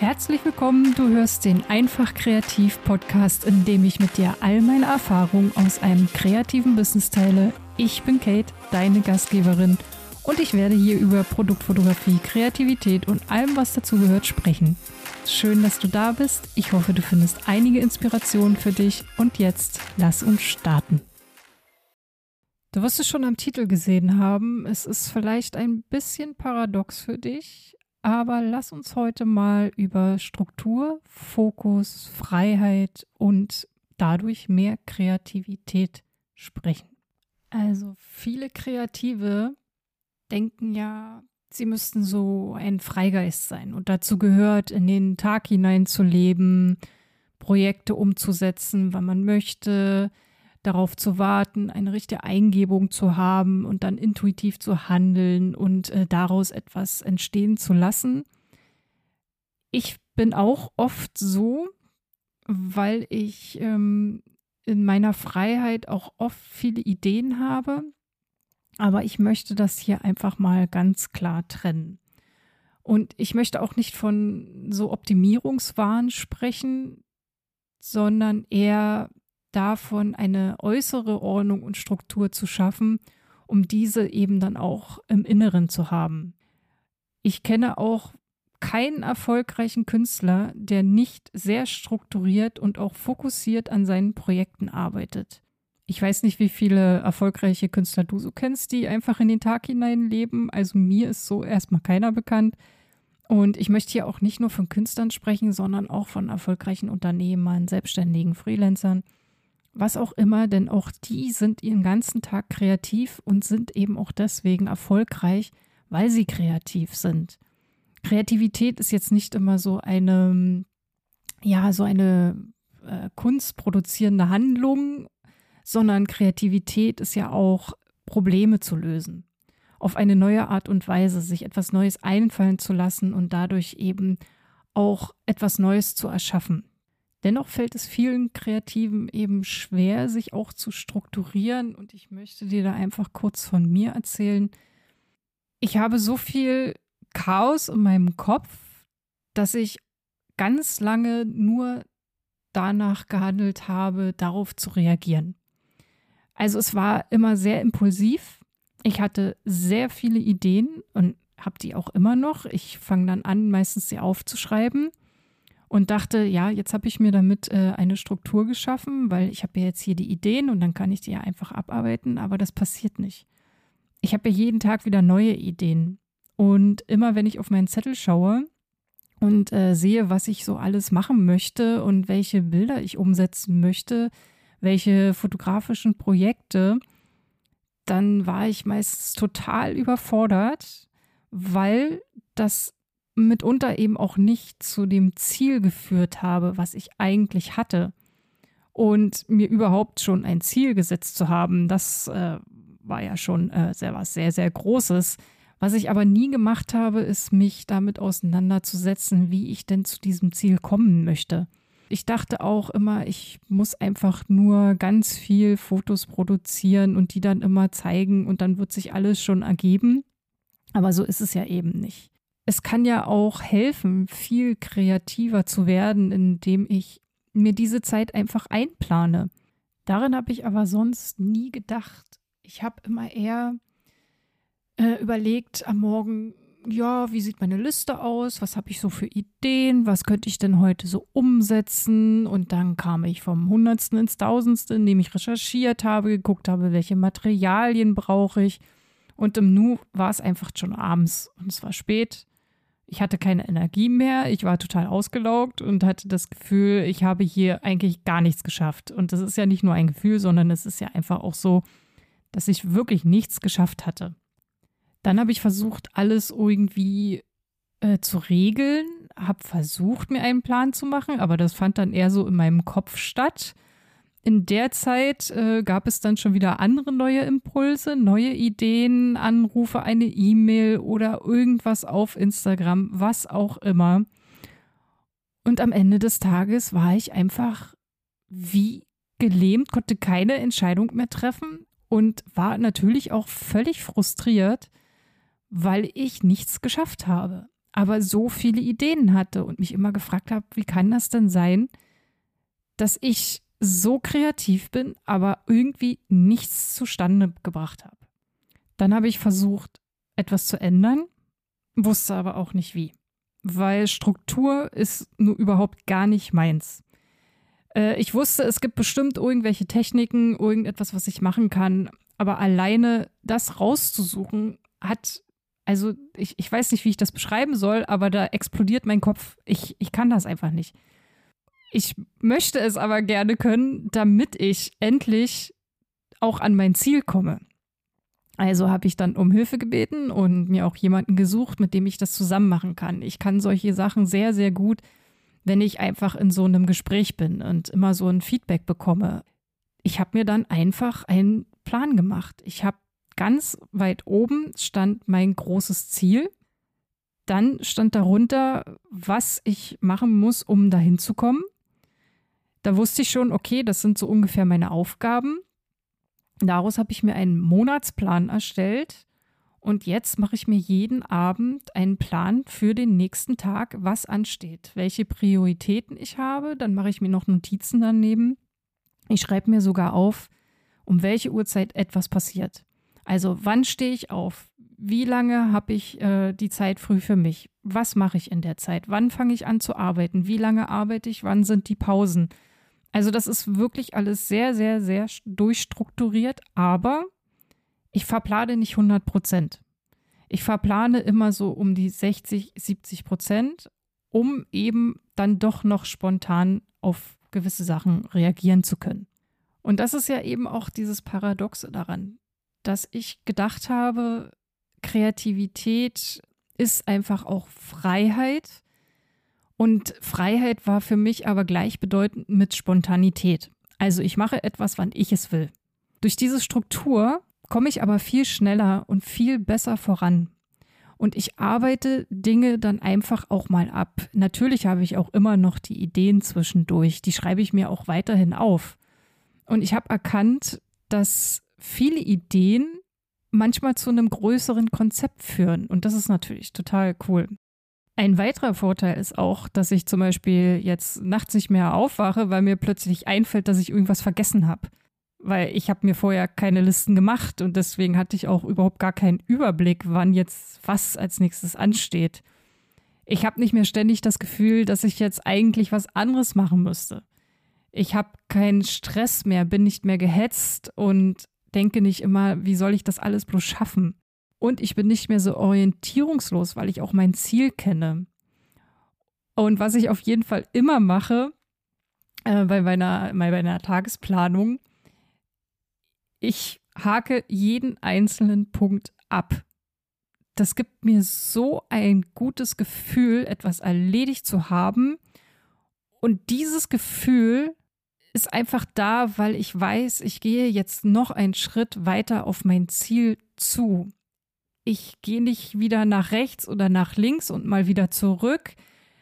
Herzlich willkommen, du hörst den Einfach Kreativ Podcast, in dem ich mit dir all meine Erfahrungen aus einem kreativen Business teile. Ich bin Kate, deine Gastgeberin und ich werde hier über Produktfotografie, Kreativität und allem, was dazugehört, sprechen. Schön, dass du da bist. Ich hoffe, du findest einige Inspirationen für dich und jetzt lass uns starten. Du wirst es schon am Titel gesehen haben. Es ist vielleicht ein bisschen paradox für dich, aber lass uns heute mal über Struktur, Fokus, Freiheit und dadurch mehr Kreativität sprechen. Also viele Kreative denken ja, sie müssten so ein Freigeist sein und dazu gehört, in den Tag hinein zu leben, Projekte umzusetzen, wann man möchte, darauf zu warten, eine richtige Eingebung zu haben und dann intuitiv zu handeln und äh, daraus etwas entstehen zu lassen. Ich bin auch oft so, weil ich ähm, in meiner Freiheit auch oft viele Ideen habe, aber ich möchte das hier einfach mal ganz klar trennen. Und ich möchte auch nicht von so Optimierungswahn sprechen, sondern eher davon, eine äußere Ordnung und Struktur zu schaffen, um diese eben dann auch im Inneren zu haben. Ich kenne auch keinen erfolgreichen Künstler, der nicht sehr strukturiert und auch fokussiert an seinen Projekten arbeitet. Ich weiß nicht, wie viele erfolgreiche Künstler du so kennst, die einfach in den Tag hinein leben. Also mir ist so erstmal keiner bekannt. Und ich möchte hier auch nicht nur von Künstlern sprechen, sondern auch von erfolgreichen Unternehmern, Selbstständigen, Freelancern was auch immer, denn auch die sind ihren ganzen Tag kreativ und sind eben auch deswegen erfolgreich, weil sie kreativ sind. Kreativität ist jetzt nicht immer so eine, ja, so eine äh, kunstproduzierende Handlung, sondern Kreativität ist ja auch Probleme zu lösen. Auf eine neue Art und Weise, sich etwas Neues einfallen zu lassen und dadurch eben auch etwas Neues zu erschaffen. Dennoch fällt es vielen Kreativen eben schwer, sich auch zu strukturieren. Und ich möchte dir da einfach kurz von mir erzählen. Ich habe so viel Chaos in meinem Kopf, dass ich ganz lange nur danach gehandelt habe, darauf zu reagieren. Also es war immer sehr impulsiv. Ich hatte sehr viele Ideen und habe die auch immer noch. Ich fange dann an, meistens sie aufzuschreiben und dachte, ja, jetzt habe ich mir damit äh, eine Struktur geschaffen, weil ich habe ja jetzt hier die Ideen und dann kann ich die ja einfach abarbeiten, aber das passiert nicht. Ich habe ja jeden Tag wieder neue Ideen. Und immer wenn ich auf meinen Zettel schaue und äh, sehe, was ich so alles machen möchte und welche Bilder ich umsetzen möchte, welche fotografischen Projekte, dann war ich meistens total überfordert, weil das mitunter eben auch nicht zu dem Ziel geführt habe, was ich eigentlich hatte. Und mir überhaupt schon ein Ziel gesetzt zu haben, das äh, war ja schon äh, sehr was sehr, sehr Großes. Was ich aber nie gemacht habe, ist mich damit auseinanderzusetzen, wie ich denn zu diesem Ziel kommen möchte. Ich dachte auch immer, ich muss einfach nur ganz viel Fotos produzieren und die dann immer zeigen und dann wird sich alles schon ergeben. Aber so ist es ja eben nicht es kann ja auch helfen, viel kreativer zu werden, indem ich mir diese Zeit einfach einplane. Darin habe ich aber sonst nie gedacht. Ich habe immer eher äh, überlegt am Morgen, ja, wie sieht meine Liste aus? Was habe ich so für Ideen? Was könnte ich denn heute so umsetzen? Und dann kam ich vom Hundertsten ins Tausendste, indem ich recherchiert habe, geguckt habe, welche Materialien brauche ich. Und im Nu war es einfach schon abends und es war spät. Ich hatte keine Energie mehr, ich war total ausgelaugt und hatte das Gefühl, ich habe hier eigentlich gar nichts geschafft. Und das ist ja nicht nur ein Gefühl, sondern es ist ja einfach auch so, dass ich wirklich nichts geschafft hatte. Dann habe ich versucht, alles irgendwie äh, zu regeln, habe versucht, mir einen Plan zu machen, aber das fand dann eher so in meinem Kopf statt in der Zeit äh, gab es dann schon wieder andere neue Impulse, neue Ideen, Anrufe, eine E-Mail oder irgendwas auf Instagram, was auch immer. Und am Ende des Tages war ich einfach wie gelähmt, konnte keine Entscheidung mehr treffen und war natürlich auch völlig frustriert, weil ich nichts geschafft habe. aber so viele Ideen hatte und mich immer gefragt habe, wie kann das denn sein, dass ich so kreativ bin, aber irgendwie nichts zustande gebracht habe. Dann habe ich versucht, etwas zu ändern, wusste aber auch nicht wie, weil Struktur ist nur überhaupt gar nicht meins. Äh, ich wusste, es gibt bestimmt irgendwelche Techniken, irgendetwas, was ich machen kann, aber alleine das rauszusuchen, hat, also ich, ich weiß nicht, wie ich das beschreiben soll, aber da explodiert mein Kopf. Ich, ich kann das einfach nicht. Ich möchte es aber gerne können, damit ich endlich auch an mein Ziel komme. Also habe ich dann um Hilfe gebeten und mir auch jemanden gesucht, mit dem ich das zusammen machen kann. Ich kann solche Sachen sehr, sehr gut, wenn ich einfach in so einem Gespräch bin und immer so ein Feedback bekomme. Ich habe mir dann einfach einen Plan gemacht. Ich habe ganz weit oben stand mein großes Ziel. Dann stand darunter, was ich machen muss, um dahin zu kommen. Da wusste ich schon, okay, das sind so ungefähr meine Aufgaben. Daraus habe ich mir einen Monatsplan erstellt und jetzt mache ich mir jeden Abend einen Plan für den nächsten Tag, was ansteht, welche Prioritäten ich habe. Dann mache ich mir noch Notizen daneben. Ich schreibe mir sogar auf, um welche Uhrzeit etwas passiert. Also wann stehe ich auf? Wie lange habe ich äh, die Zeit früh für mich? Was mache ich in der Zeit? Wann fange ich an zu arbeiten? Wie lange arbeite ich? Wann sind die Pausen? Also das ist wirklich alles sehr, sehr, sehr durchstrukturiert, aber ich verplane nicht 100 Prozent. Ich verplane immer so um die 60, 70 Prozent, um eben dann doch noch spontan auf gewisse Sachen reagieren zu können. Und das ist ja eben auch dieses Paradoxe daran, dass ich gedacht habe, Kreativität ist einfach auch Freiheit und Freiheit war für mich aber gleichbedeutend mit Spontanität. Also ich mache etwas, wann ich es will. Durch diese Struktur komme ich aber viel schneller und viel besser voran. Und ich arbeite Dinge dann einfach auch mal ab. Natürlich habe ich auch immer noch die Ideen zwischendurch. Die schreibe ich mir auch weiterhin auf. Und ich habe erkannt, dass viele Ideen manchmal zu einem größeren Konzept führen. Und das ist natürlich total cool. Ein weiterer Vorteil ist auch, dass ich zum Beispiel jetzt nachts nicht mehr aufwache, weil mir plötzlich einfällt, dass ich irgendwas vergessen habe. Weil ich habe mir vorher keine Listen gemacht und deswegen hatte ich auch überhaupt gar keinen Überblick, wann jetzt was als nächstes ansteht. Ich habe nicht mehr ständig das Gefühl, dass ich jetzt eigentlich was anderes machen müsste. Ich habe keinen Stress mehr, bin nicht mehr gehetzt und denke nicht immer, wie soll ich das alles bloß schaffen? Und ich bin nicht mehr so orientierungslos, weil ich auch mein Ziel kenne. Und was ich auf jeden Fall immer mache, äh, bei, meiner, bei meiner Tagesplanung, ich hake jeden einzelnen Punkt ab. Das gibt mir so ein gutes Gefühl, etwas erledigt zu haben. Und dieses Gefühl ist einfach da, weil ich weiß, ich gehe jetzt noch einen Schritt weiter auf mein Ziel zu ich gehe nicht wieder nach rechts oder nach links und mal wieder zurück,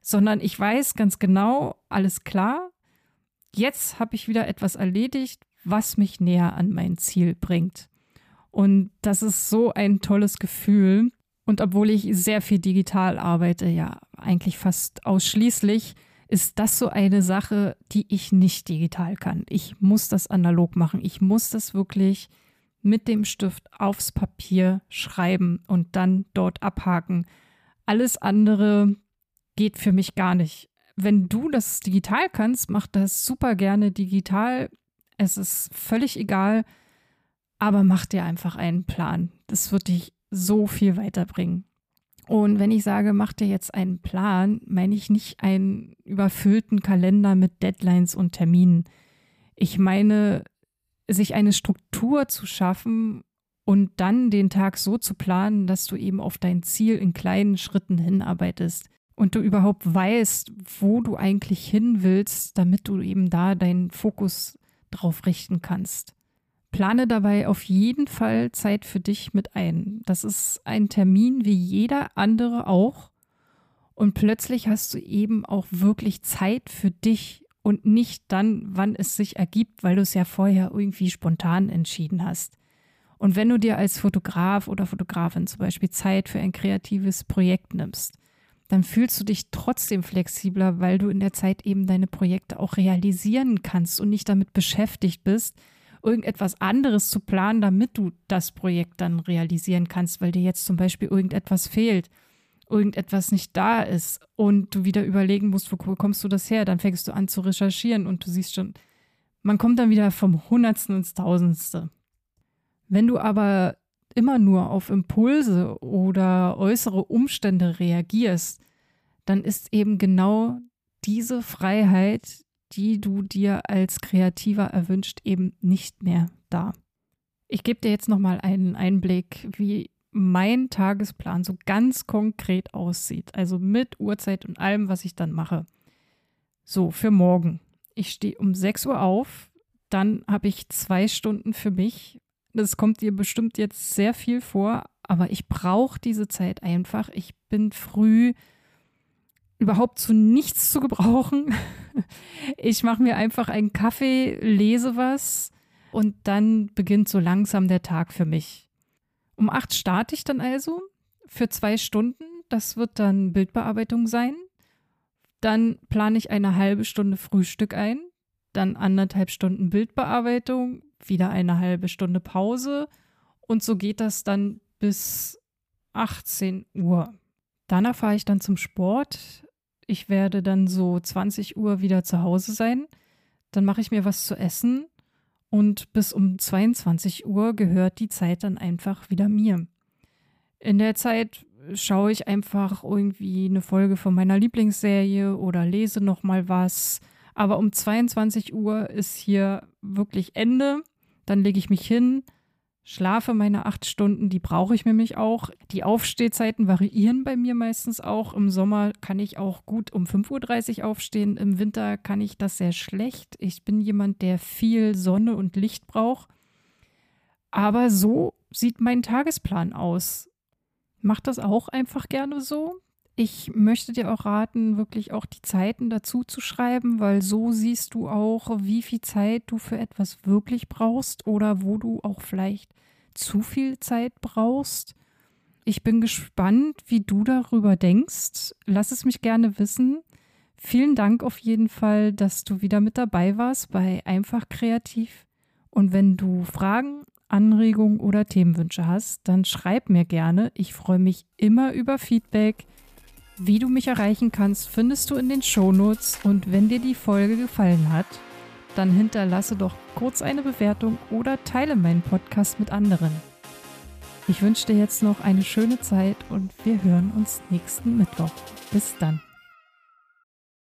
sondern ich weiß ganz genau, alles klar, jetzt habe ich wieder etwas erledigt, was mich näher an mein Ziel bringt. Und das ist so ein tolles Gefühl. Und obwohl ich sehr viel digital arbeite, ja eigentlich fast ausschließlich, ist das so eine Sache, die ich nicht digital kann. Ich muss das analog machen. Ich muss das wirklich mit dem Stift aufs Papier schreiben und dann dort abhaken. Alles andere geht für mich gar nicht. Wenn du das digital kannst, mach das super gerne digital. Es ist völlig egal, aber mach dir einfach einen Plan. Das wird dich so viel weiterbringen. Und wenn ich sage, mach dir jetzt einen Plan, meine ich nicht einen überfüllten Kalender mit Deadlines und Terminen. Ich meine sich eine Struktur zu schaffen und dann den Tag so zu planen, dass du eben auf dein Ziel in kleinen Schritten hinarbeitest und du überhaupt weißt, wo du eigentlich hin willst, damit du eben da deinen Fokus drauf richten kannst. Plane dabei auf jeden Fall Zeit für dich mit ein. Das ist ein Termin wie jeder andere auch. Und plötzlich hast du eben auch wirklich Zeit für dich und nicht dann, wann es sich ergibt, weil du es ja vorher irgendwie spontan entschieden hast. Und wenn du dir als Fotograf oder Fotografin zum Beispiel Zeit für ein kreatives Projekt nimmst, dann fühlst du dich trotzdem flexibler, weil du in der Zeit eben deine Projekte auch realisieren kannst und nicht damit beschäftigt bist, irgendetwas anderes zu planen, damit du das Projekt dann realisieren kannst, weil dir jetzt zum Beispiel irgendetwas fehlt, irgendetwas nicht da ist und du wieder überlegen musst, wo kommst du das her? Dann fängst du an zu recherchieren und du siehst schon, man kommt dann wieder vom Hundertsten ins Tausendste. Wenn du aber immer nur auf Impulse oder äußere Umstände reagierst, dann ist eben genau diese Freiheit, die du dir als Kreativer erwünscht, eben nicht mehr da. Ich gebe dir jetzt nochmal einen Einblick, wie mein Tagesplan so ganz konkret aussieht. Also mit Uhrzeit und allem, was ich dann mache. So, für morgen. Ich stehe um 6 Uhr auf, dann habe ich zwei Stunden für mich, das kommt dir bestimmt jetzt sehr viel vor, aber ich brauche diese Zeit einfach. Ich bin früh überhaupt zu nichts zu gebrauchen. Ich mache mir einfach einen Kaffee, lese was und dann beginnt so langsam der Tag für mich. Um acht starte ich dann also für zwei Stunden. Das wird dann Bildbearbeitung sein. Dann plane ich eine halbe Stunde Frühstück ein, dann anderthalb Stunden Bildbearbeitung, wieder eine halbe Stunde Pause und so geht das dann bis 18 Uhr. Danach fahre ich dann zum Sport. Ich werde dann so 20 Uhr wieder zu Hause sein. Dann mache ich mir was zu essen und bis um 22 Uhr gehört die Zeit dann einfach wieder mir. In der Zeit schaue ich einfach irgendwie eine Folge von meiner Lieblingsserie oder lese noch mal was aber um 22 Uhr ist hier wirklich Ende. Dann lege ich mich hin, schlafe meine acht Stunden, die brauche ich nämlich auch. Die Aufstehzeiten variieren bei mir meistens auch. Im Sommer kann ich auch gut um 5.30 Uhr aufstehen. Im Winter kann ich das sehr schlecht. Ich bin jemand, der viel Sonne und Licht braucht. Aber so sieht mein Tagesplan aus. Macht das auch einfach gerne so? Ich möchte dir auch raten, wirklich auch die Zeiten dazu zu schreiben, weil so siehst du auch, wie viel Zeit du für etwas wirklich brauchst oder wo du auch vielleicht zu viel Zeit brauchst. Ich bin gespannt, wie du darüber denkst. Lass es mich gerne wissen. Vielen Dank auf jeden Fall, dass du wieder mit dabei warst bei Einfach Kreativ. Und wenn du Fragen, Anregungen oder Themenwünsche hast, dann schreib mir gerne. Ich freue mich immer über Feedback. Wie du mich erreichen kannst, findest du in den Shownotes und wenn dir die Folge gefallen hat, dann hinterlasse doch kurz eine Bewertung oder teile meinen Podcast mit anderen. Ich wünsche dir jetzt noch eine schöne Zeit und wir hören uns nächsten Mittwoch. Bis dann.